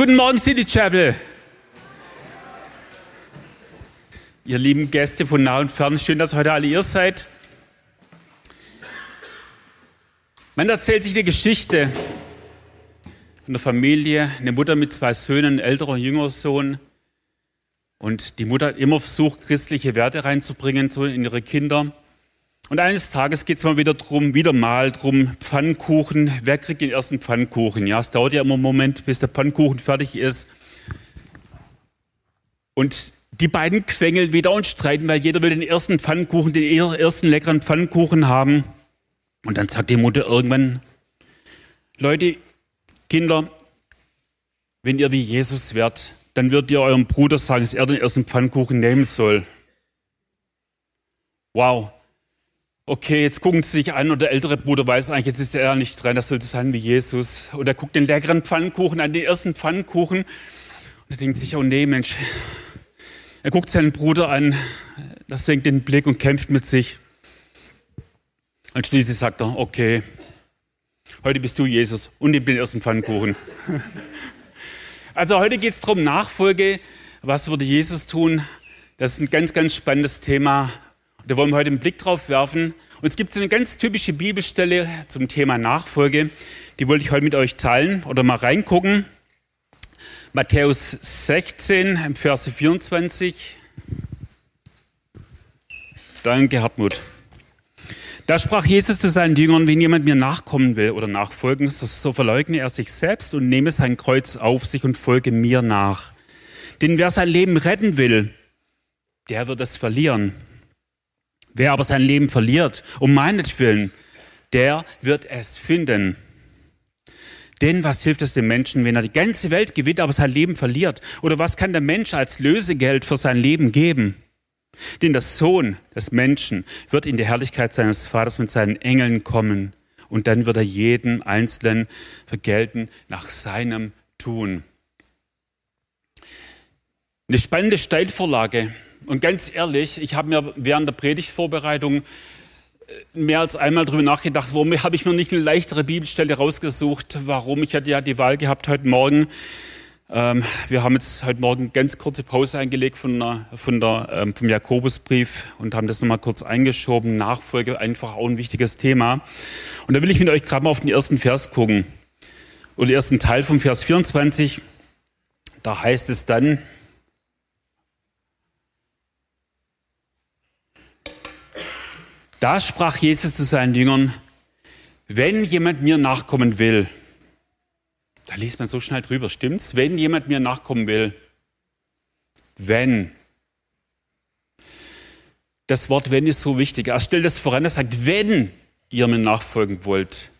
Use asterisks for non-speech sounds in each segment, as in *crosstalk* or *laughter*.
Guten Morgen, City Chapel. Ihr lieben Gäste von nah und fern, schön, dass heute alle ihr seid. Man erzählt sich eine Geschichte von der Familie, eine Mutter mit zwei Söhnen, ein älterer und jüngerer Sohn. Und die Mutter hat immer versucht, christliche Werte reinzubringen in ihre Kinder. Und eines Tages geht es mal wieder drum, wieder mal drum, Pfannkuchen. Wer kriegt den ersten Pfannkuchen? Ja, es dauert ja immer einen Moment, bis der Pfannkuchen fertig ist. Und die beiden quengeln wieder und streiten, weil jeder will den ersten Pfannkuchen, den ersten leckeren Pfannkuchen haben. Und dann sagt die Mutter irgendwann, Leute, Kinder, wenn ihr wie Jesus werdet, dann wird ihr eurem Bruder sagen, dass er den ersten Pfannkuchen nehmen soll. Wow, okay, jetzt gucken sie sich an und der ältere Bruder weiß eigentlich, jetzt ist er nicht dran, das sollte sein wie Jesus. Und er guckt den leckeren Pfannkuchen an, den ersten Pfannkuchen. Und er denkt sich, oh nee, Mensch. Er guckt seinen Bruder an, das senkt den Blick und kämpft mit sich. Und schließlich sagt er, okay, heute bist du Jesus und nimm den ersten Pfannkuchen. Also heute geht es darum, Nachfolge, was würde Jesus tun? Das ist ein ganz, ganz spannendes Thema. Da wollen wir heute einen Blick drauf werfen. Und es gibt eine ganz typische Bibelstelle zum Thema Nachfolge. Die wollte ich heute mit euch teilen oder mal reingucken. Matthäus 16, im Verse 24. Danke, Hartmut. Da sprach Jesus zu seinen Jüngern, wenn jemand mir nachkommen will oder nachfolgen, so verleugne er sich selbst und nehme sein Kreuz auf sich und folge mir nach. Denn wer sein Leben retten will, der wird es verlieren. Wer aber sein Leben verliert, um meinetwillen, der wird es finden. Denn was hilft es dem Menschen, wenn er die ganze Welt gewinnt, aber sein Leben verliert? Oder was kann der Mensch als Lösegeld für sein Leben geben? Denn der Sohn des Menschen wird in die Herrlichkeit seines Vaters mit seinen Engeln kommen. Und dann wird er jeden Einzelnen vergelten nach seinem Tun. Eine spannende Steilvorlage und ganz ehrlich, ich habe mir während der Predigtvorbereitung äh, mehr als einmal darüber nachgedacht, warum habe ich mir nicht eine leichtere Bibelstelle rausgesucht, warum. Ich hatte ja die Wahl gehabt heute Morgen. Ähm, wir haben jetzt heute Morgen ganz kurze Pause eingelegt von der, von der, ähm, vom Jakobusbrief und haben das nochmal kurz eingeschoben. Nachfolge einfach auch ein wichtiges Thema. Und da will ich mit euch gerade mal auf den ersten Vers gucken. Und den ersten Teil vom Vers 24. Da heißt es dann, Da sprach Jesus zu seinen Jüngern, wenn jemand mir nachkommen will, da liest man so schnell drüber, stimmt's? Wenn jemand mir nachkommen will, wenn. Das Wort wenn ist so wichtig. Er stellt das voran, er sagt, wenn ihr mir nachfolgen wollt,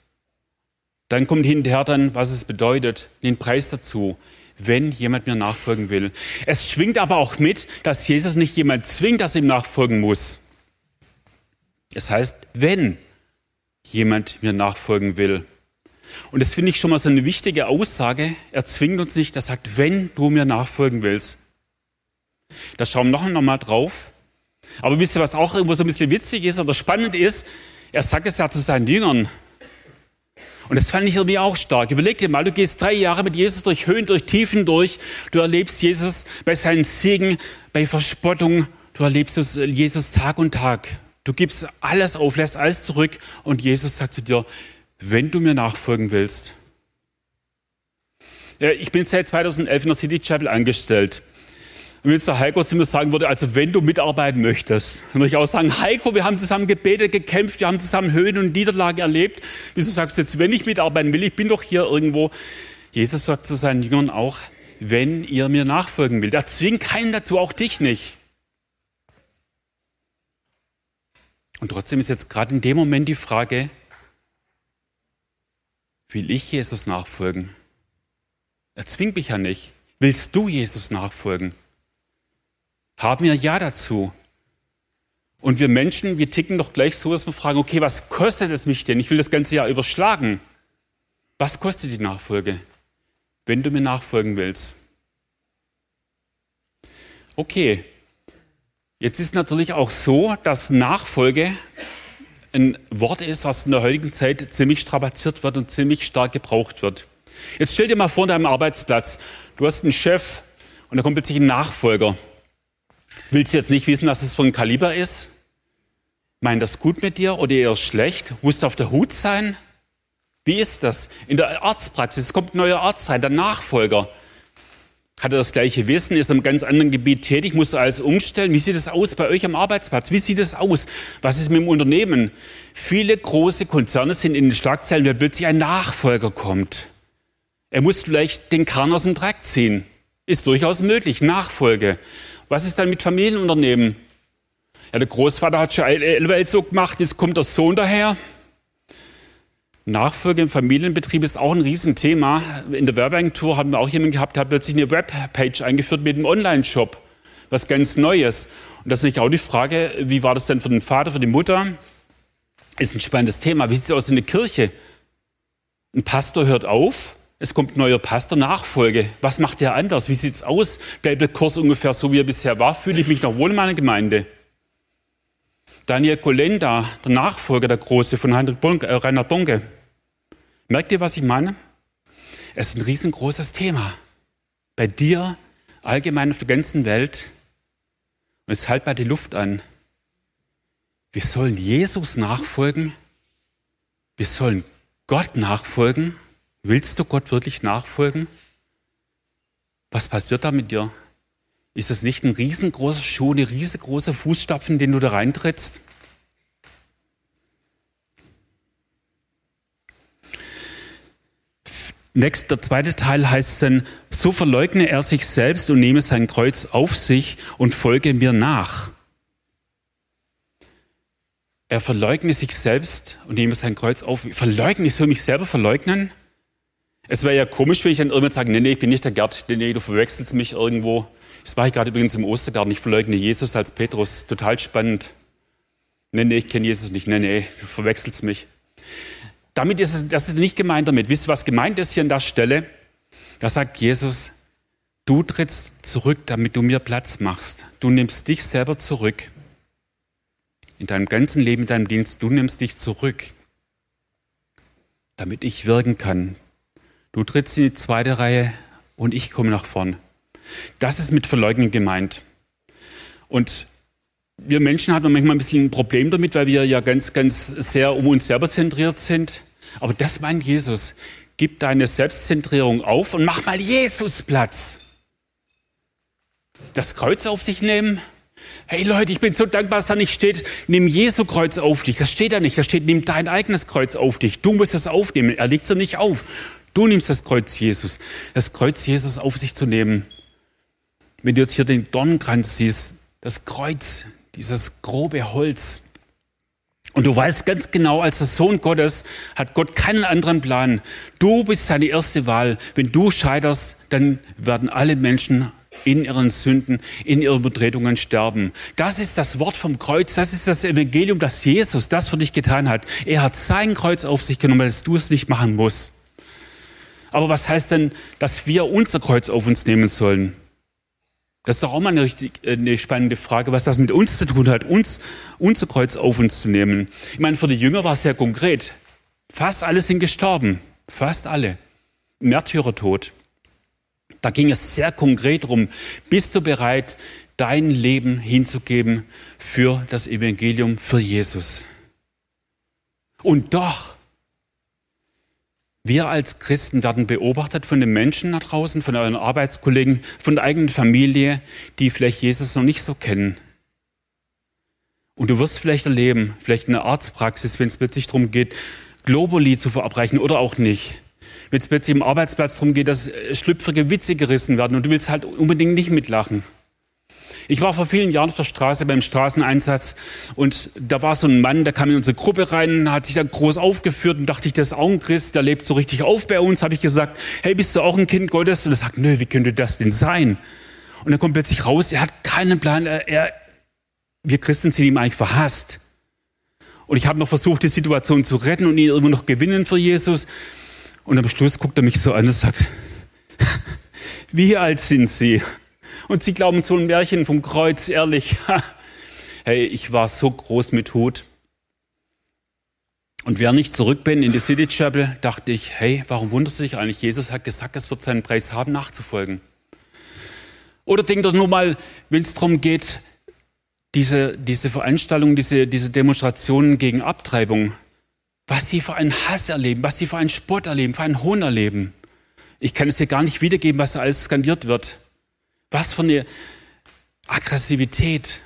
dann kommt hinterher dann, was es bedeutet, den Preis dazu, wenn jemand mir nachfolgen will. Es schwingt aber auch mit, dass Jesus nicht jemand zwingt, dass er ihm nachfolgen muss. Es heißt, wenn jemand mir nachfolgen will. Und das finde ich schon mal so eine wichtige Aussage. Er zwingt uns nicht, er sagt, wenn du mir nachfolgen willst. Da schauen wir noch einmal drauf. Aber wisst ihr, was auch irgendwo so ein bisschen witzig ist oder spannend ist? Er sagt es ja zu seinen Jüngern. Und das fand ich irgendwie auch stark. Überleg dir mal, du gehst drei Jahre mit Jesus durch Höhen, durch Tiefen durch. Du erlebst Jesus bei seinen Siegen, bei Verspottung. Du erlebst Jesus Tag und Tag. Du gibst alles auf, lässt alles zurück und Jesus sagt zu dir, wenn du mir nachfolgen willst. Ich bin seit 2011 in der City Chapel angestellt. Und wenn jetzt der Heiko zu mir sagen würde, also wenn du mitarbeiten möchtest, dann würde ich auch sagen, Heiko, wir haben zusammen gebetet, gekämpft, wir haben zusammen Höhen und Niederlagen erlebt. Wieso sagst du jetzt, wenn ich mitarbeiten will, ich bin doch hier irgendwo. Jesus sagt zu seinen Jüngern auch, wenn ihr mir nachfolgen will. Er zwingt keinen dazu, auch dich nicht. Und trotzdem ist jetzt gerade in dem Moment die Frage, will ich Jesus nachfolgen? Er zwingt mich ja nicht. Willst du Jesus nachfolgen? Haben wir Ja dazu. Und wir Menschen, wir ticken doch gleich so, dass wir fragen, okay, was kostet es mich denn? Ich will das ganze Jahr überschlagen. Was kostet die Nachfolge, wenn du mir nachfolgen willst? Okay, Jetzt ist natürlich auch so, dass Nachfolge ein Wort ist, was in der heutigen Zeit ziemlich strapaziert wird und ziemlich stark gebraucht wird. Jetzt stell dir mal vor, deinem Arbeitsplatz, du hast einen Chef und da kommt plötzlich ein Nachfolger. Willst du jetzt nicht wissen, was das für ein Kaliber ist? Meint das gut mit dir oder eher schlecht? Musst du auf der Hut sein? Wie ist das? In der Arztpraxis, kommt ein neuer Arzt rein, der Nachfolger. Hat er das gleiche Wissen, ist in einem ganz anderen Gebiet tätig, muss er alles umstellen. Wie sieht es aus bei euch am Arbeitsplatz? Wie sieht es aus? Was ist mit dem Unternehmen? Viele große Konzerne sind in den Schlagzeilen, weil plötzlich ein Nachfolger kommt. Er muss vielleicht den Kran aus dem Dreck ziehen. Ist durchaus möglich. Nachfolge. Was ist dann mit Familienunternehmen? Ja, der Großvater hat schon Welt so gemacht, jetzt kommt der Sohn daher. Nachfolge im Familienbetrieb ist auch ein Riesenthema. In der Werbeagentur haben wir auch jemanden gehabt, der hat plötzlich eine Webpage eingeführt mit einem Online-Shop. Was ganz Neues. Und das ist nicht auch die Frage, wie war das denn für den Vater, für die Mutter? Ist ein spannendes Thema. Wie sieht es aus in der Kirche? Ein Pastor hört auf, es kommt ein neuer Pastor, Nachfolge. Was macht der anders? Wie sieht es aus? Bleibt der Kurs ungefähr so, wie er bisher war? Fühle ich mich noch wohl in meiner Gemeinde? Daniel Kolenda, der Nachfolger der Große von äh, Rainer Bonke. Merkt ihr, was ich meine? Es ist ein riesengroßes Thema. Bei dir, allgemein auf der ganzen Welt. Und jetzt halt mal die Luft an. Wir sollen Jesus nachfolgen. Wir sollen Gott nachfolgen. Willst du Gott wirklich nachfolgen? Was passiert da mit dir? Ist das nicht ein riesengroßer Schuh, eine riesengroße Fußstapfen, den du da reintrittst? Next, der zweite Teil heißt dann, so verleugne er sich selbst und nehme sein Kreuz auf sich und folge mir nach. Er verleugne sich selbst und nehme sein Kreuz auf. Verleugnen, ich soll mich selber verleugnen? Es wäre ja komisch, wenn ich dann irgendwann sage, nee, nee, ich bin nicht der Gerd, nee, nee, du verwechselst mich irgendwo. Das war ich gerade übrigens im Ostergarten. Ich verleugne Jesus als Petrus. Total spannend. Nee, nee, ich kenne Jesus nicht. Nee, nee, du verwechselst mich. Damit ist es, das ist nicht gemeint damit. Wisst ihr, was gemeint ist hier an der Stelle? Da sagt Jesus, du trittst zurück, damit du mir Platz machst. Du nimmst dich selber zurück. In deinem ganzen Leben, in deinem Dienst, du nimmst dich zurück, damit ich wirken kann. Du trittst in die zweite Reihe und ich komme nach vorn. Das ist mit Verleugnen gemeint. Und wir Menschen haben manchmal ein bisschen ein Problem damit, weil wir ja ganz, ganz sehr um uns selber zentriert sind. Aber das meint Jesus. Gib deine Selbstzentrierung auf und mach mal Jesus Platz. Das Kreuz auf sich nehmen. Hey Leute, ich bin so dankbar, dass da nicht steht, nimm Jesu Kreuz auf dich. Das steht da nicht. Da steht, nimm dein eigenes Kreuz auf dich. Du musst es aufnehmen. Er legt es nicht auf. Du nimmst das Kreuz Jesus. Das Kreuz Jesus auf sich zu nehmen. Wenn du jetzt hier den Dornenkranz siehst, das Kreuz, dieses grobe Holz. Und du weißt ganz genau, als der Sohn Gottes hat Gott keinen anderen Plan. Du bist seine erste Wahl. Wenn du scheiterst, dann werden alle Menschen in ihren Sünden, in ihren Betretungen sterben. Das ist das Wort vom Kreuz, das ist das Evangelium, das Jesus das für dich getan hat. Er hat sein Kreuz auf sich genommen, dass du es nicht machen musst. Aber was heißt denn, dass wir unser Kreuz auf uns nehmen sollen? Das ist doch auch mal eine, richtig, äh, eine spannende Frage, was das mit uns zu tun hat, uns, unser Kreuz auf uns zu nehmen. Ich meine, für die Jünger war es sehr konkret. Fast alle sind gestorben. Fast alle. Märtyrertod. Da ging es sehr konkret darum, bist du bereit, dein Leben hinzugeben für das Evangelium, für Jesus? Und doch wir als Christen werden beobachtet von den Menschen da draußen, von euren Arbeitskollegen, von der eigenen Familie, die vielleicht Jesus noch nicht so kennen. Und du wirst vielleicht erleben, vielleicht in der Arztpraxis, wenn es plötzlich darum geht, Globuli zu verabreichen oder auch nicht. Wenn es plötzlich im Arbeitsplatz darum geht, dass schlüpfrige Witze gerissen werden und du willst halt unbedingt nicht mitlachen. Ich war vor vielen Jahren auf der Straße beim Straßeneinsatz und da war so ein Mann, der kam in unsere Gruppe rein, hat sich dann groß aufgeführt und dachte ich, der ist auch ein Christ, der lebt so richtig auf bei uns. Habe ich gesagt, hey, bist du auch ein Kind Gottes? Und er sagt, nö, wie könnte das denn sein? Und dann kommt plötzlich raus, er hat keinen Plan, er, er wir Christen sind ihm eigentlich verhasst. Und ich habe noch versucht, die Situation zu retten und ihn immer noch gewinnen für Jesus. Und am Schluss guckt er mich so an und sagt, *laughs* wie alt sind Sie? Und sie glauben so ein Märchen vom Kreuz, ehrlich. *laughs* hey, ich war so groß mit Hut. Und während ich zurück bin in die City Chapel, dachte ich, hey, warum wunderst du dich eigentlich? Jesus hat gesagt, es wird seinen Preis haben, nachzufolgen. Oder denkt doch nur mal, wenn es darum geht, diese, diese Veranstaltungen, diese, diese Demonstrationen gegen Abtreibung, was sie für einen Hass erleben, was sie für einen Spott erleben, für einen Hohn erleben. Ich kann es hier gar nicht wiedergeben, was da alles skandiert wird. Was für eine Aggressivität.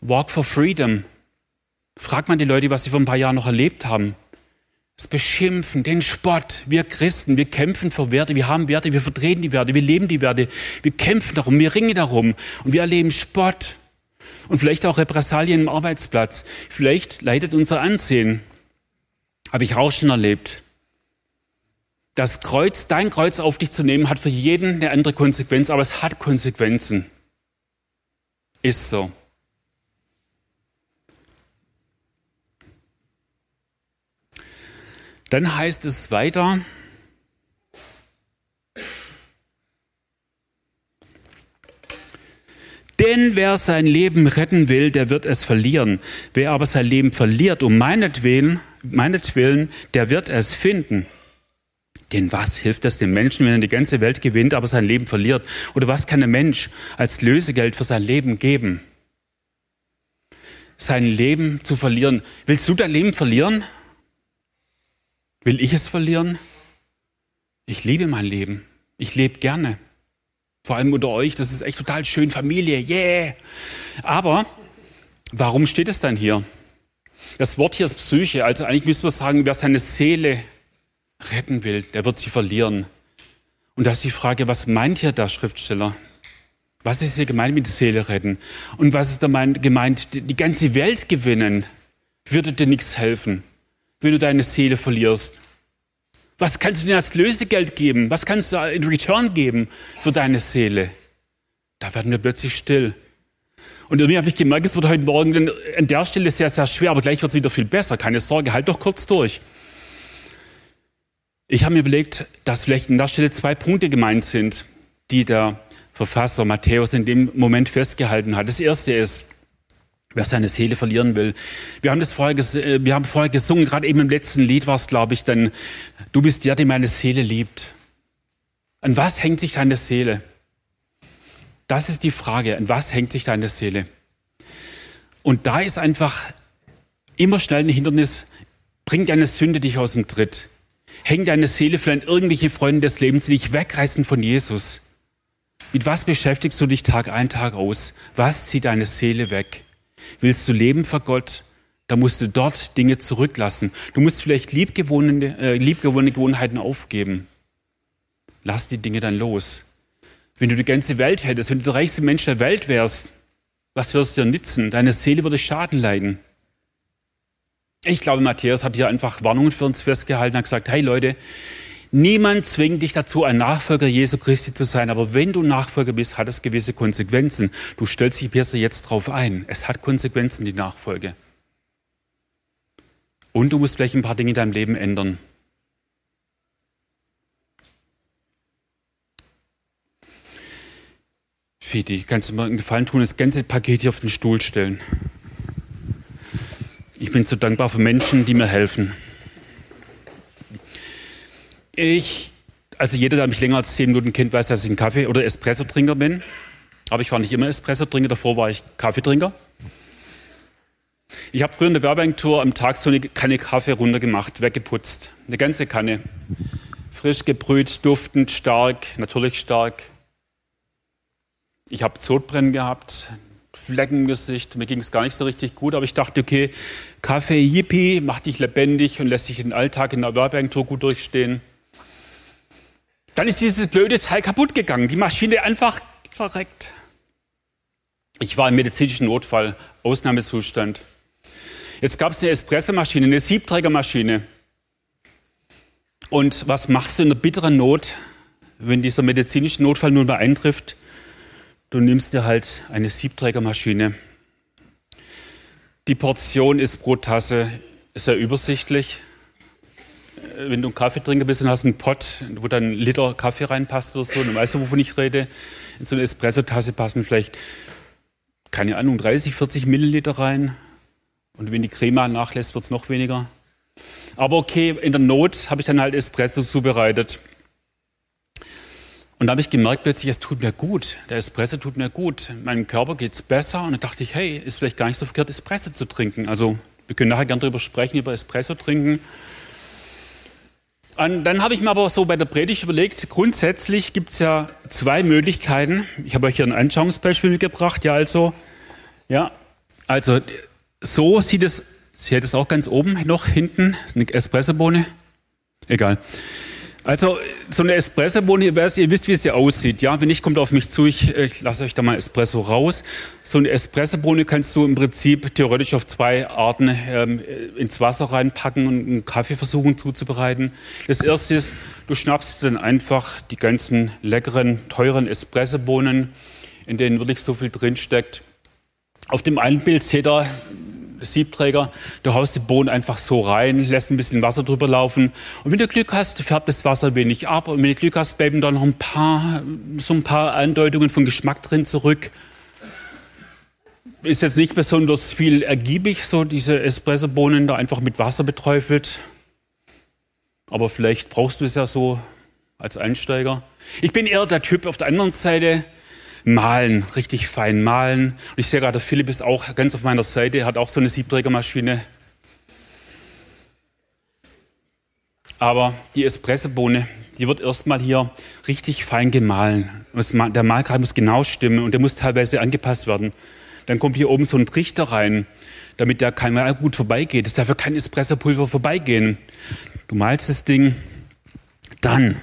Walk for Freedom. Fragt man die Leute, was sie vor ein paar Jahren noch erlebt haben. Das Beschimpfen, den Spott. Wir Christen, wir kämpfen für Werte, wir haben Werte, wir vertreten die Werte, wir leben die Werte, wir kämpfen darum, wir ringen darum und wir erleben Spott und vielleicht auch Repressalien im Arbeitsplatz. Vielleicht leidet unser Ansehen. Habe ich auch schon erlebt. Das Kreuz, dein Kreuz auf dich zu nehmen, hat für jeden eine andere Konsequenz, aber es hat Konsequenzen. Ist so. Dann heißt es weiter, Denn wer sein Leben retten will, der wird es verlieren. Wer aber sein Leben verliert um meinetwillen, meinetwillen, der wird es finden. Denn was hilft es dem Menschen, wenn er die ganze Welt gewinnt, aber sein Leben verliert? Oder was kann ein Mensch als Lösegeld für sein Leben geben? Sein Leben zu verlieren. Willst du dein Leben verlieren? Will ich es verlieren? Ich liebe mein Leben. Ich lebe gerne. Vor allem unter euch, das ist echt total schön, Familie, yeah. Aber warum steht es dann hier? Das Wort hier ist Psyche, also eigentlich müsste man sagen, wer seine Seele retten will, der wird sie verlieren. Und da ist die Frage, was meint hier der Schriftsteller? Was ist hier gemeint mit Seele retten? Und was ist da gemeint, die ganze Welt gewinnen? Würde dir nichts helfen wenn du deine Seele verlierst? Was kannst du dir als Lösegeld geben? Was kannst du in Return geben für deine Seele? Da werden wir plötzlich still. Und irgendwie habe ich gemerkt, es wird heute Morgen an der Stelle sehr, sehr schwer, aber gleich wird es wieder viel besser. Keine Sorge, halt doch kurz durch. Ich habe mir überlegt, dass vielleicht an der Stelle zwei Punkte gemeint sind, die der Verfasser Matthäus in dem Moment festgehalten hat. Das erste ist, wer seine Seele verlieren will. Wir haben das vorher, äh, wir haben vorher gesungen, gerade eben im letzten Lied war es, glaube ich, denn du bist der, der meine Seele liebt. An was hängt sich deine Seele? Das ist die Frage, an was hängt sich deine Seele? Und da ist einfach immer schnell ein Hindernis, bringt deine Sünde dich aus dem Tritt. Hängt deine Seele vielleicht irgendwelche Freunde des Lebens, die dich wegreißen von Jesus? Mit was beschäftigst du dich Tag ein, Tag aus? Was zieht deine Seele weg? Willst du leben für Gott, dann musst du dort Dinge zurücklassen. Du musst vielleicht liebgewonnene, äh, liebgewonnene Gewohnheiten aufgeben. Lass die Dinge dann los. Wenn du die ganze Welt hättest, wenn du der reichste Mensch der Welt wärst, was wirst du dir nützen? Deine Seele würde Schaden leiden. Ich glaube, Matthäus hat hier einfach Warnungen für uns festgehalten, hat gesagt, hey Leute, Niemand zwingt dich dazu, ein Nachfolger Jesu Christi zu sein. Aber wenn du Nachfolger bist, hat es gewisse Konsequenzen. Du stellst dich besser jetzt drauf ein. Es hat Konsequenzen, die Nachfolge. Und du musst vielleicht ein paar Dinge in deinem Leben ändern. Fidi, kannst du mir einen Gefallen tun, das ganze Paket hier auf den Stuhl stellen? Ich bin so dankbar für Menschen, die mir helfen. Ich, also jeder, der mich länger als zehn Minuten kennt, weiß, dass ich ein Kaffee- oder Espresso-Trinker bin. Aber ich war nicht immer Espresso-Trinker, davor war ich Kaffeetrinker. Ich habe früher in der Werbeagentur am Tag so eine Kanne Kaffee runtergemacht, weggeputzt. Eine ganze Kanne. Frisch gebrüht, duftend, stark, natürlich stark. Ich habe Zotbrennen gehabt, Flecken im Gesicht, mir ging es gar nicht so richtig gut, aber ich dachte, okay, Kaffee, Yippie, macht dich lebendig und lässt dich den Alltag in der Werbeagentur gut durchstehen. Dann ist dieses blöde Teil kaputt gegangen. Die Maschine einfach verreckt. Ich war im medizinischen Notfall, Ausnahmezustand. Jetzt gab es eine Espressomaschine, eine Siebträgermaschine. Und was machst du in der bitteren Not, wenn dieser medizinische Notfall nun mal eintrifft? Du nimmst dir halt eine Siebträgermaschine. Die Portion ist pro Tasse sehr übersichtlich. Äh, wenn du ein Kaffeetrinker bist und hast einen Pott, wo dann ein Liter Kaffee reinpasst oder so, dann weißt du, wovon ich rede. In so eine Espressotasse passen vielleicht, keine Ahnung, 30, 40 Milliliter rein. Und wenn die Crema nachlässt, wird es noch weniger. Aber okay, in der Not habe ich dann halt Espresso zubereitet. Und da habe ich gemerkt plötzlich, es tut mir gut. Der Espresso tut mir gut. Meinem Körper geht es besser. Und dann dachte ich, hey, ist vielleicht gar nicht so verkehrt, Espresso zu trinken. Also wir können nachher gerne darüber sprechen, über Espresso trinken. Und dann habe ich mir aber so bei der Predigt überlegt, grundsätzlich gibt es ja zwei Möglichkeiten. Ich habe euch hier ein Anschauungsbeispiel mitgebracht. Ja, also, ja, also so sieht es, sie hat es auch ganz oben noch hinten, eine Espressobohne. Egal. Also so eine Espressobohne, ihr wisst, wie sie aussieht. Ja, wenn nicht, kommt auf mich zu. Ich, ich lasse euch da mal Espresso raus. So eine Espressobohne kannst du im Prinzip theoretisch auf zwei Arten ähm, ins Wasser reinpacken und einen Kaffee versuchen zuzubereiten. Das erste ist, du schnappst dann einfach die ganzen leckeren, teuren Espressobohnen, in denen wirklich so viel drin steckt. Auf dem einen Bild seht ihr Siebträger, du haust die Bohnen einfach so rein, lässt ein bisschen Wasser drüber laufen. Und wenn du Glück hast, färbt das Wasser wenig ab. Und wenn du Glück hast, bleiben da noch ein paar, so ein paar Andeutungen von Geschmack drin zurück. Ist jetzt nicht besonders viel ergiebig, so diese Espresso-Bohnen da einfach mit Wasser beträufelt. Aber vielleicht brauchst du es ja so als Einsteiger. Ich bin eher der Typ auf der anderen Seite, malen, richtig fein malen. Und ich sehe gerade, Philipp ist auch ganz auf meiner Seite, hat auch so eine Siebträgermaschine. Aber die Espressobohne, die wird erstmal hier richtig fein gemahlen. Der Mahlgrad muss genau stimmen und der muss teilweise angepasst werden. Dann kommt hier oben so ein Trichter rein, damit der kein gut vorbeigeht. Es darf ja kein Espressopulver vorbeigehen. Du malst das Ding, dann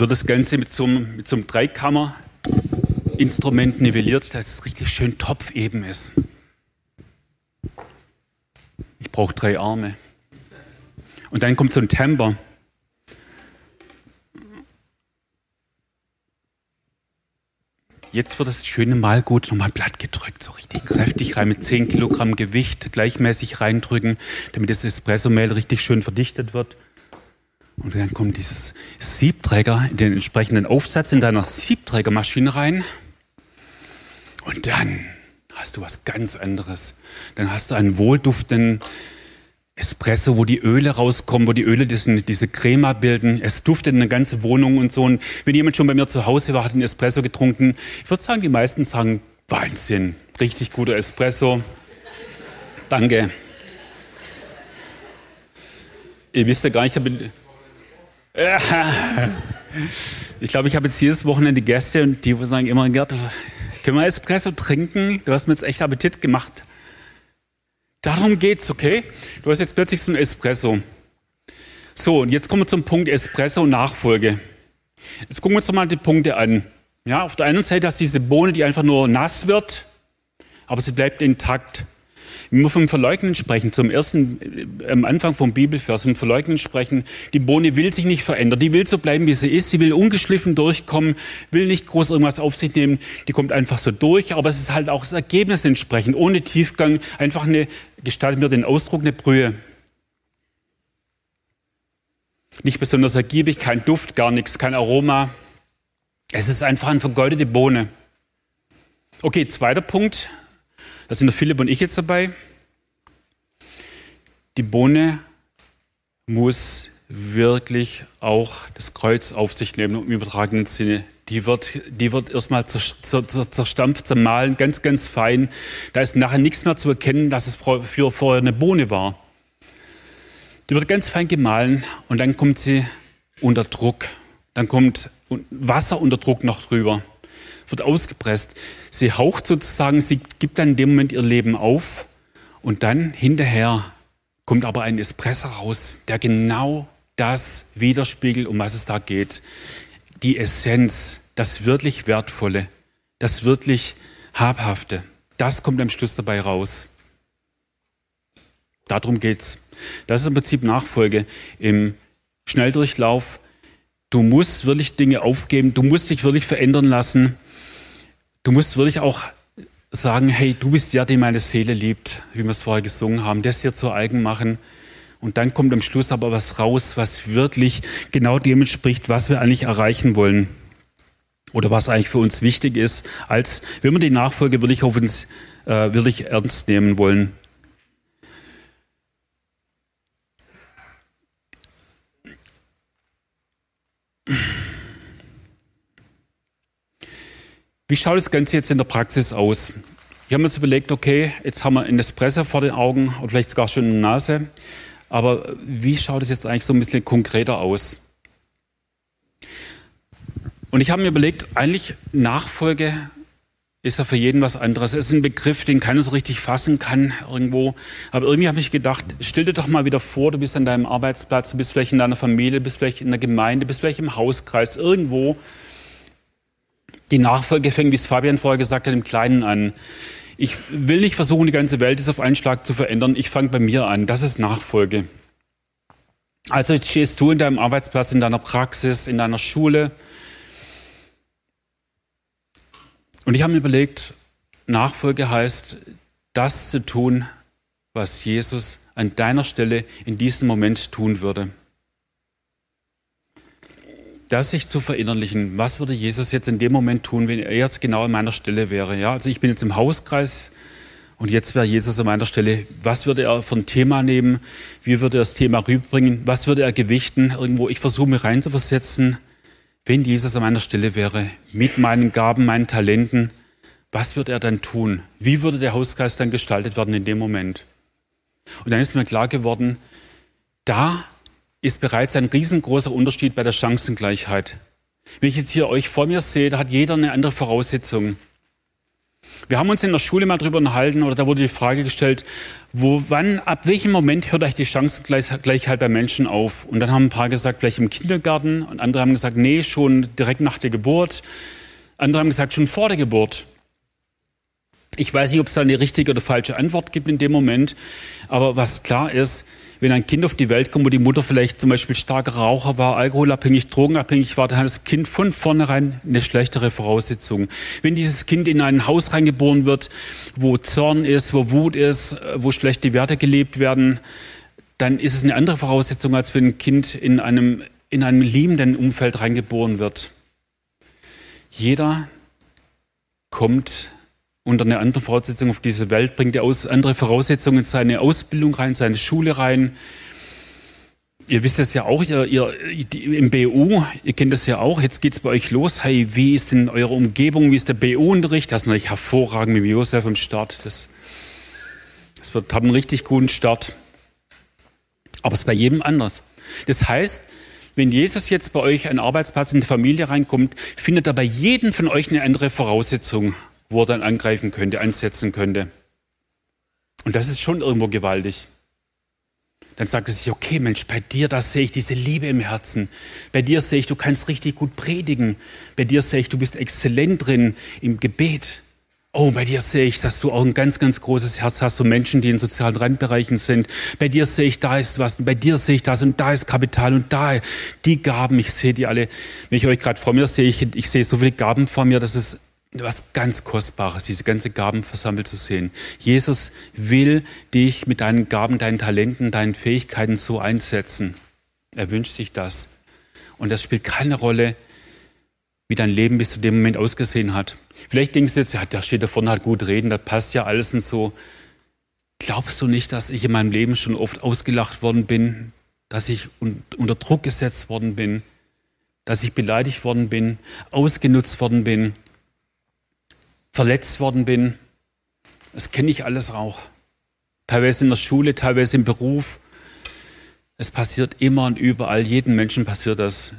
wird das Ganze mit so einem, mit so einem Dreikammer-Instrument nivelliert, dass es richtig schön topfeben ist. Ich brauche drei Arme. Und dann kommt so ein Temper. Jetzt wird das schöne Malgut nochmal platt gedrückt, so richtig kräftig rein mit 10 Kilogramm Gewicht gleichmäßig reindrücken, damit das Espressomehl richtig schön verdichtet wird. Und dann kommt dieses Siebträger in den entsprechenden Aufsatz in deiner Siebträgermaschine rein. Und dann hast du was ganz anderes. Dann hast du einen wohlduftenden Espresso, wo die Öle rauskommen, wo die Öle diesen, diese Crema bilden. Es duftet eine ganze Wohnung und so. Und wenn jemand schon bei mir zu Hause war, hat einen Espresso getrunken, ich würde sagen, die meisten sagen, Wahnsinn, richtig guter Espresso. Danke. Ihr wisst ja gar nicht, ich habe *laughs* ich glaube, ich habe jetzt jedes Wochenende Gäste und die sagen immer, Gerd, können wir Espresso trinken? Du hast mir jetzt echt Appetit gemacht. Darum geht's, okay? Du hast jetzt plötzlich so ein Espresso. So, und jetzt kommen wir zum Punkt Espresso-Nachfolge. Jetzt gucken wir uns doch mal die Punkte an. Ja, auf der einen Seite hast du diese Bohne, die einfach nur nass wird, aber sie bleibt intakt. Wenn wir vom Verleugnen sprechen, zum ersten, äh, am Anfang vom Bibelvers, vom Verleugnen sprechen, die Bohne will sich nicht verändern. Die will so bleiben, wie sie ist. Sie will ungeschliffen durchkommen, will nicht groß irgendwas auf sich nehmen. Die kommt einfach so durch. Aber es ist halt auch das Ergebnis entsprechend, ohne Tiefgang. Einfach eine, gestalten wir den Ausdruck, eine Brühe. Nicht besonders ergiebig, kein Duft, gar nichts, kein Aroma. Es ist einfach eine vergeudete Bohne. Okay, zweiter Punkt. Da sind der Philipp und ich jetzt dabei. Die Bohne muss wirklich auch das Kreuz auf sich nehmen im übertragenen Sinne. Die wird, die wird erstmal zerstampft, zermahlen, ganz, ganz fein. Da ist nachher nichts mehr zu erkennen, dass es für vorher eine Bohne war. Die wird ganz fein gemahlen und dann kommt sie unter Druck. Dann kommt Wasser unter Druck noch drüber wird ausgepresst. Sie haucht sozusagen, sie gibt dann in dem Moment ihr Leben auf und dann hinterher kommt aber ein Espresso raus, der genau das widerspiegelt, um was es da geht. Die Essenz, das wirklich Wertvolle, das wirklich Habhafte, das kommt am Schluss dabei raus. Darum geht's. Das ist im Prinzip Nachfolge im Schnelldurchlauf. Du musst wirklich Dinge aufgeben, du musst dich wirklich verändern lassen. Du musst wirklich auch sagen, hey, du bist der, den meine Seele liebt, wie wir es vorher gesungen haben, das hier zu eigen machen. Und dann kommt am Schluss aber was raus, was wirklich genau dem entspricht, was wir eigentlich erreichen wollen. Oder was eigentlich für uns wichtig ist, als wenn wir die Nachfolge wirklich auf uns äh, wirklich ernst nehmen wollen. Wie schaut das Ganze jetzt in der Praxis aus? Wir haben uns überlegt, okay, jetzt haben wir ein Espresso vor den Augen oder vielleicht sogar schon in der Nase. Aber wie schaut es jetzt eigentlich so ein bisschen konkreter aus? Und ich habe mir überlegt, eigentlich Nachfolge ist ja für jeden was anderes. Es ist ein Begriff, den keiner so richtig fassen kann irgendwo. Aber irgendwie habe ich gedacht, stell dir doch mal wieder vor, du bist an deinem Arbeitsplatz, du bist vielleicht in deiner Familie, bist vielleicht in der Gemeinde, bist vielleicht im Hauskreis, irgendwo. Die Nachfolge fängt, wie es Fabian vorher gesagt hat, im Kleinen an. Ich will nicht versuchen, die ganze Welt ist auf einen Schlag zu verändern. Ich fange bei mir an. Das ist Nachfolge. Also stehst du in deinem Arbeitsplatz, in deiner Praxis, in deiner Schule. Und ich habe mir überlegt, Nachfolge heißt, das zu tun, was Jesus an deiner Stelle in diesem Moment tun würde das sich zu verinnerlichen. Was würde Jesus jetzt in dem Moment tun, wenn er jetzt genau an meiner Stelle wäre? Ja, also ich bin jetzt im Hauskreis und jetzt wäre Jesus an meiner Stelle. Was würde er für ein Thema nehmen? Wie würde er das Thema rüberbringen? Was würde er gewichten? Irgendwo, ich versuche mich reinzuversetzen, wenn Jesus an meiner Stelle wäre, mit meinen Gaben, meinen Talenten. Was würde er dann tun? Wie würde der Hauskreis dann gestaltet werden in dem Moment? Und dann ist mir klar geworden, da ist bereits ein riesengroßer Unterschied bei der Chancengleichheit. Wenn ich jetzt hier euch vor mir sehe, da hat jeder eine andere Voraussetzung. Wir haben uns in der Schule mal darüber unterhalten, oder da wurde die Frage gestellt, wo, wann, ab welchem Moment hört euch die Chancengleichheit bei Menschen auf? Und dann haben ein paar gesagt, vielleicht im Kindergarten, und andere haben gesagt, nee, schon direkt nach der Geburt. Andere haben gesagt, schon vor der Geburt. Ich weiß nicht, ob es da eine richtige oder falsche Antwort gibt in dem Moment, aber was klar ist, wenn ein Kind auf die Welt kommt, wo die Mutter vielleicht zum Beispiel starker Raucher war, alkoholabhängig, drogenabhängig war, dann hat das Kind von vornherein eine schlechtere Voraussetzung. Wenn dieses Kind in ein Haus reingeboren wird, wo Zorn ist, wo Wut ist, wo schlechte Werte gelebt werden, dann ist es eine andere Voraussetzung, als wenn ein Kind in einem, in einem liebenden Umfeld reingeboren wird. Jeder kommt unter eine andere Voraussetzung auf diese Welt, bringt er aus andere Voraussetzungen in seine Ausbildung rein, seine Schule rein. Ihr wisst es ja auch, ihr, ihr, im BU, ihr kennt das ja auch, jetzt geht es bei euch los. Hey, wie ist denn eure Umgebung, wie ist der BU-Unterricht? Das ist natürlich hervorragend mit Josef am Start. Das, das wird, hat einen richtig guten Start. Aber es ist bei jedem anders. Das heißt, wenn Jesus jetzt bei euch einen Arbeitsplatz in die Familie reinkommt, findet er bei jedem von euch eine andere Voraussetzung wo er dann angreifen könnte, ansetzen könnte. Und das ist schon irgendwo gewaltig. Dann sagt er sich, okay Mensch, bei dir, da sehe ich diese Liebe im Herzen. Bei dir sehe ich, du kannst richtig gut predigen. Bei dir sehe ich, du bist exzellent drin im Gebet. Oh, bei dir sehe ich, dass du auch ein ganz, ganz großes Herz hast für Menschen, die in sozialen Randbereichen sind. Bei dir sehe ich, da ist was, und bei dir sehe ich das und da ist Kapital und da die Gaben, ich sehe die alle. Wenn ich euch gerade vor mir sehe, ich, ich sehe so viele Gaben vor mir, das ist was ganz Kostbares, diese ganze Gaben versammelt zu sehen. Jesus will dich mit deinen Gaben, deinen Talenten, deinen Fähigkeiten so einsetzen. Er wünscht sich das. Und das spielt keine Rolle, wie dein Leben bis zu dem Moment ausgesehen hat. Vielleicht denkst du jetzt, ja, der steht da vorne, hat gut reden, das passt ja alles und so. Glaubst du nicht, dass ich in meinem Leben schon oft ausgelacht worden bin, dass ich unter Druck gesetzt worden bin, dass ich beleidigt worden bin, ausgenutzt worden bin, verletzt worden bin. Das kenne ich alles auch. Teilweise in der Schule, teilweise im Beruf. Es passiert immer und überall. Jedem Menschen passiert das.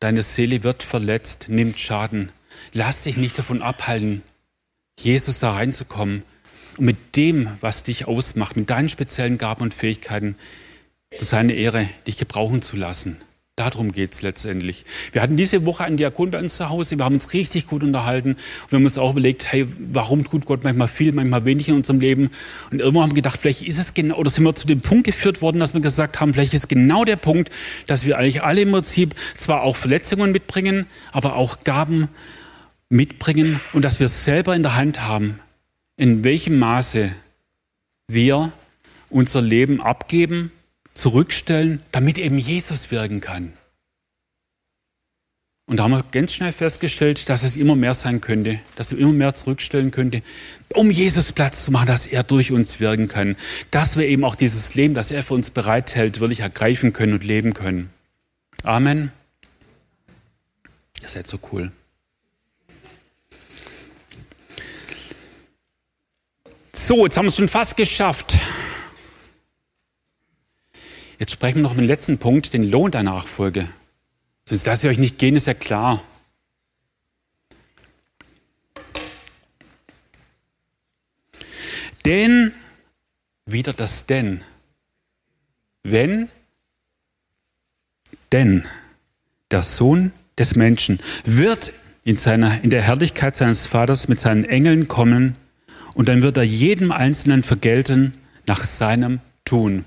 Deine Seele wird verletzt, nimmt Schaden. Lass dich nicht davon abhalten, Jesus da reinzukommen und mit dem, was dich ausmacht, mit deinen speziellen Gaben und Fähigkeiten, seine Ehre, dich gebrauchen zu lassen. Darum geht es letztendlich. Wir hatten diese Woche einen Diakon bei uns zu Hause, wir haben uns richtig gut unterhalten wir haben uns auch überlegt, hey, warum tut Gott manchmal viel, manchmal wenig in unserem Leben? Und irgendwann haben wir gedacht, vielleicht ist es genau, oder sind wir zu dem Punkt geführt worden, dass wir gesagt haben, vielleicht ist genau der Punkt, dass wir eigentlich alle im Prinzip zwar auch Verletzungen mitbringen, aber auch Gaben mitbringen und dass wir selber in der Hand haben, in welchem Maße wir unser Leben abgeben zurückstellen, damit eben Jesus wirken kann. Und da haben wir ganz schnell festgestellt, dass es immer mehr sein könnte, dass wir immer mehr zurückstellen könnte, um Jesus Platz zu machen, dass er durch uns wirken kann, dass wir eben auch dieses Leben, das er für uns bereithält, wirklich ergreifen können und leben können. Amen. Ihr seid so cool. So, jetzt haben wir es schon fast geschafft. Jetzt sprechen wir noch über den letzten Punkt, den Lohn der Nachfolge. Sonst lasst ihr euch nicht gehen, ist ja klar. Denn, wieder das Denn. Wenn, denn der Sohn des Menschen wird in, seiner, in der Herrlichkeit seines Vaters mit seinen Engeln kommen und dann wird er jedem Einzelnen vergelten nach seinem Tun.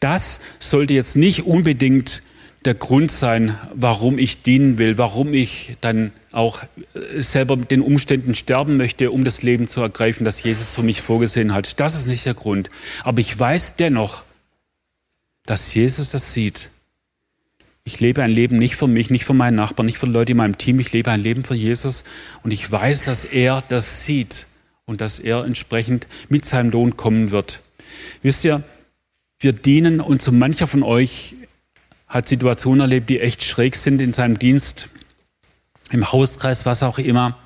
Das sollte jetzt nicht unbedingt der Grund sein, warum ich dienen will, warum ich dann auch äh, selber mit den Umständen sterben möchte, um das Leben zu ergreifen, das Jesus für mich vorgesehen hat. Das ist nicht der Grund. Aber ich weiß dennoch, dass Jesus das sieht. Ich lebe ein Leben nicht für mich, nicht für meinen Nachbarn, nicht für Leute in meinem Team. Ich lebe ein Leben für Jesus und ich weiß, dass er das sieht und dass er entsprechend mit seinem Lohn kommen wird. Wisst ihr, wir dienen und so mancher von euch hat Situationen erlebt, die echt schräg sind in seinem Dienst, im Hauskreis, was auch immer.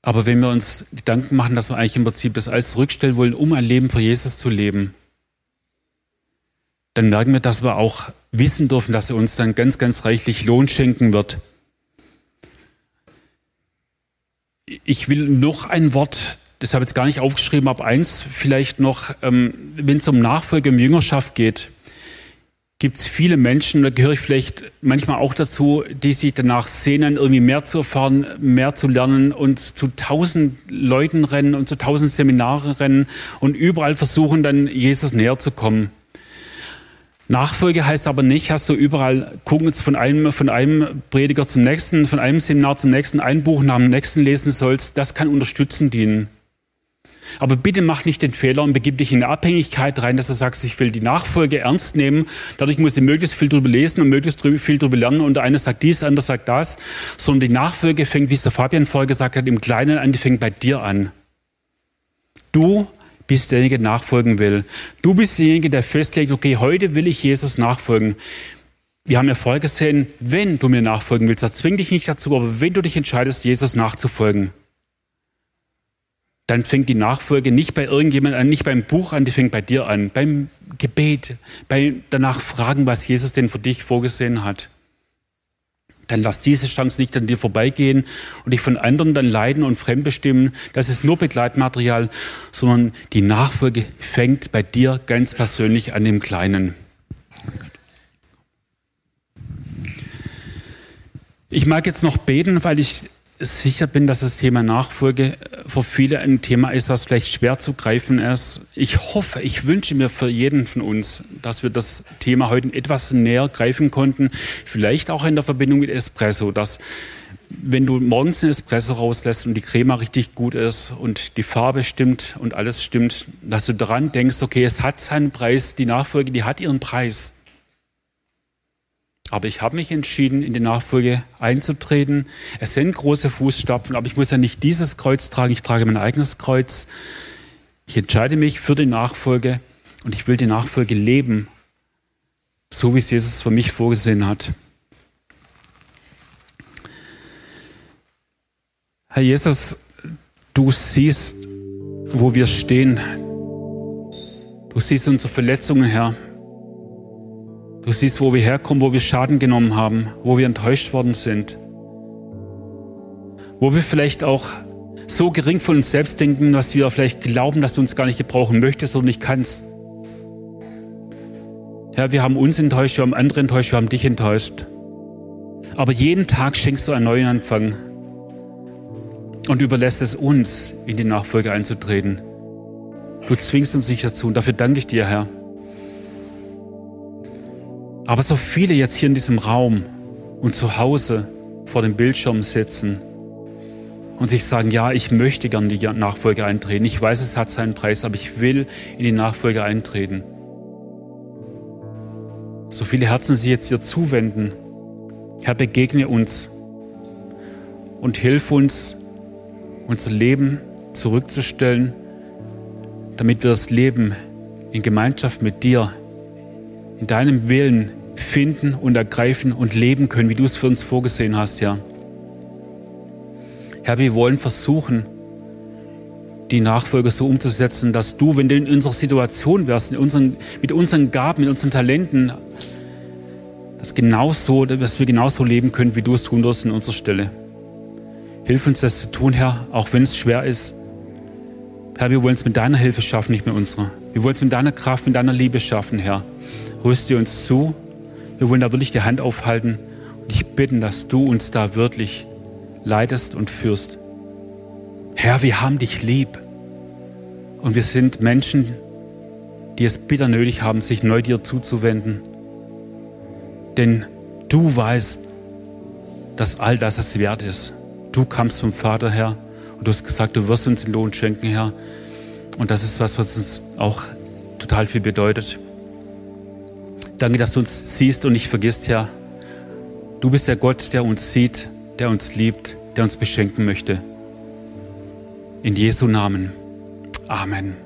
Aber wenn wir uns Gedanken machen, dass wir eigentlich im Prinzip das alles zurückstellen wollen, um ein Leben für Jesus zu leben, dann merken wir, dass wir auch wissen dürfen, dass er uns dann ganz, ganz reichlich Lohn schenken wird. Ich will noch ein Wort, das habe ich jetzt gar nicht aufgeschrieben, aber eins vielleicht noch, ähm, wenn es um Nachfolge und Jüngerschaft geht gibt es viele Menschen, da gehöre ich vielleicht manchmal auch dazu, die sich danach sehnen, irgendwie mehr zu erfahren, mehr zu lernen und zu tausend Leuten rennen und zu tausend Seminaren rennen und überall versuchen, dann Jesus näher zu kommen. Nachfolge heißt aber nicht, hast du überall gucken von einem, von einem Prediger zum nächsten, von einem Seminar zum nächsten, ein Buch nach dem nächsten lesen sollst. Das kann unterstützen dienen. Aber bitte mach nicht den Fehler und begib dich in eine Abhängigkeit rein, dass du sagst, ich will die Nachfolge ernst nehmen. Dadurch muss ich möglichst viel drüber lesen und möglichst viel drüber lernen. Und der eine sagt dies, der andere sagt das. Sondern die Nachfolge fängt, wie es der Fabian vorher gesagt hat, im Kleinen an, die fängt bei dir an. Du bist derjenige, der nachfolgen will. Du bist derjenige, der festlegt, okay, heute will ich Jesus nachfolgen. Wir haben ja vorher gesehen, wenn du mir nachfolgen willst, das zwingt dich nicht dazu, aber wenn du dich entscheidest, Jesus nachzufolgen, dann fängt die Nachfolge nicht bei irgendjemand an, nicht beim Buch an, die fängt bei dir an, beim Gebet, bei danach fragen, was Jesus denn für dich vorgesehen hat. Dann lass diese Chance nicht an dir vorbeigehen und dich von anderen dann leiden und fremdbestimmen. Das ist nur Begleitmaterial, sondern die Nachfolge fängt bei dir ganz persönlich an dem Kleinen. Ich mag jetzt noch beten, weil ich sicher bin, dass das Thema Nachfolge für viele ein Thema ist, was vielleicht schwer zu greifen ist. Ich hoffe, ich wünsche mir für jeden von uns, dass wir das Thema heute etwas näher greifen konnten. Vielleicht auch in der Verbindung mit Espresso, dass wenn du morgens einen Espresso rauslässt und die Crema richtig gut ist und die Farbe stimmt und alles stimmt, dass du daran denkst, okay, es hat seinen Preis, die Nachfolge, die hat ihren Preis. Aber ich habe mich entschieden, in die Nachfolge einzutreten. Es sind große Fußstapfen, aber ich muss ja nicht dieses Kreuz tragen, ich trage mein eigenes Kreuz. Ich entscheide mich für die Nachfolge und ich will die Nachfolge leben, so wie es Jesus für mich vorgesehen hat. Herr Jesus, du siehst, wo wir stehen. Du siehst unsere Verletzungen, Herr. Du siehst, wo wir herkommen, wo wir Schaden genommen haben, wo wir enttäuscht worden sind, wo wir vielleicht auch so gering von uns selbst denken, dass wir vielleicht glauben, dass du uns gar nicht gebrauchen möchtest oder nicht kannst. Herr, wir haben uns enttäuscht, wir haben andere enttäuscht, wir haben dich enttäuscht. Aber jeden Tag schenkst du einen neuen Anfang und überlässt es uns, in die Nachfolge einzutreten. Du zwingst uns nicht dazu und dafür danke ich dir, Herr. Aber so viele jetzt hier in diesem Raum und zu Hause vor dem Bildschirm sitzen und sich sagen, ja, ich möchte gern die Nachfolge eintreten. Ich weiß, es hat seinen Preis, aber ich will in die Nachfolge eintreten. So viele Herzen sich jetzt dir zuwenden. Herr, begegne uns und hilf uns, unser Leben zurückzustellen, damit wir das Leben in Gemeinschaft mit dir in deinem Willen finden und ergreifen und leben können, wie du es für uns vorgesehen hast, Herr. Herr, wir wollen versuchen, die Nachfolge so umzusetzen, dass du, wenn du in unserer Situation wärst, unseren, mit unseren Gaben, mit unseren Talenten, dass, genauso, dass wir genauso leben können, wie du es tun wirst in unserer Stelle. Hilf uns das zu tun, Herr, auch wenn es schwer ist. Herr, wir wollen es mit deiner Hilfe schaffen, nicht mit unserer. Wir wollen es mit deiner Kraft, mit deiner Liebe schaffen, Herr. Rüste uns zu. Wir wollen da wirklich die Hand aufhalten und dich bitten, dass du uns da wirklich leitest und führst. Herr, wir haben dich lieb. Und wir sind Menschen, die es bitter nötig haben, sich neu dir zuzuwenden. Denn du weißt, dass all das es wert ist. Du kamst vom Vater her und du hast gesagt, du wirst uns den Lohn schenken, Herr. Und das ist was, was uns auch total viel bedeutet. Danke, dass du uns siehst und nicht vergisst, Herr. Du bist der Gott, der uns sieht, der uns liebt, der uns beschenken möchte. In Jesu Namen. Amen.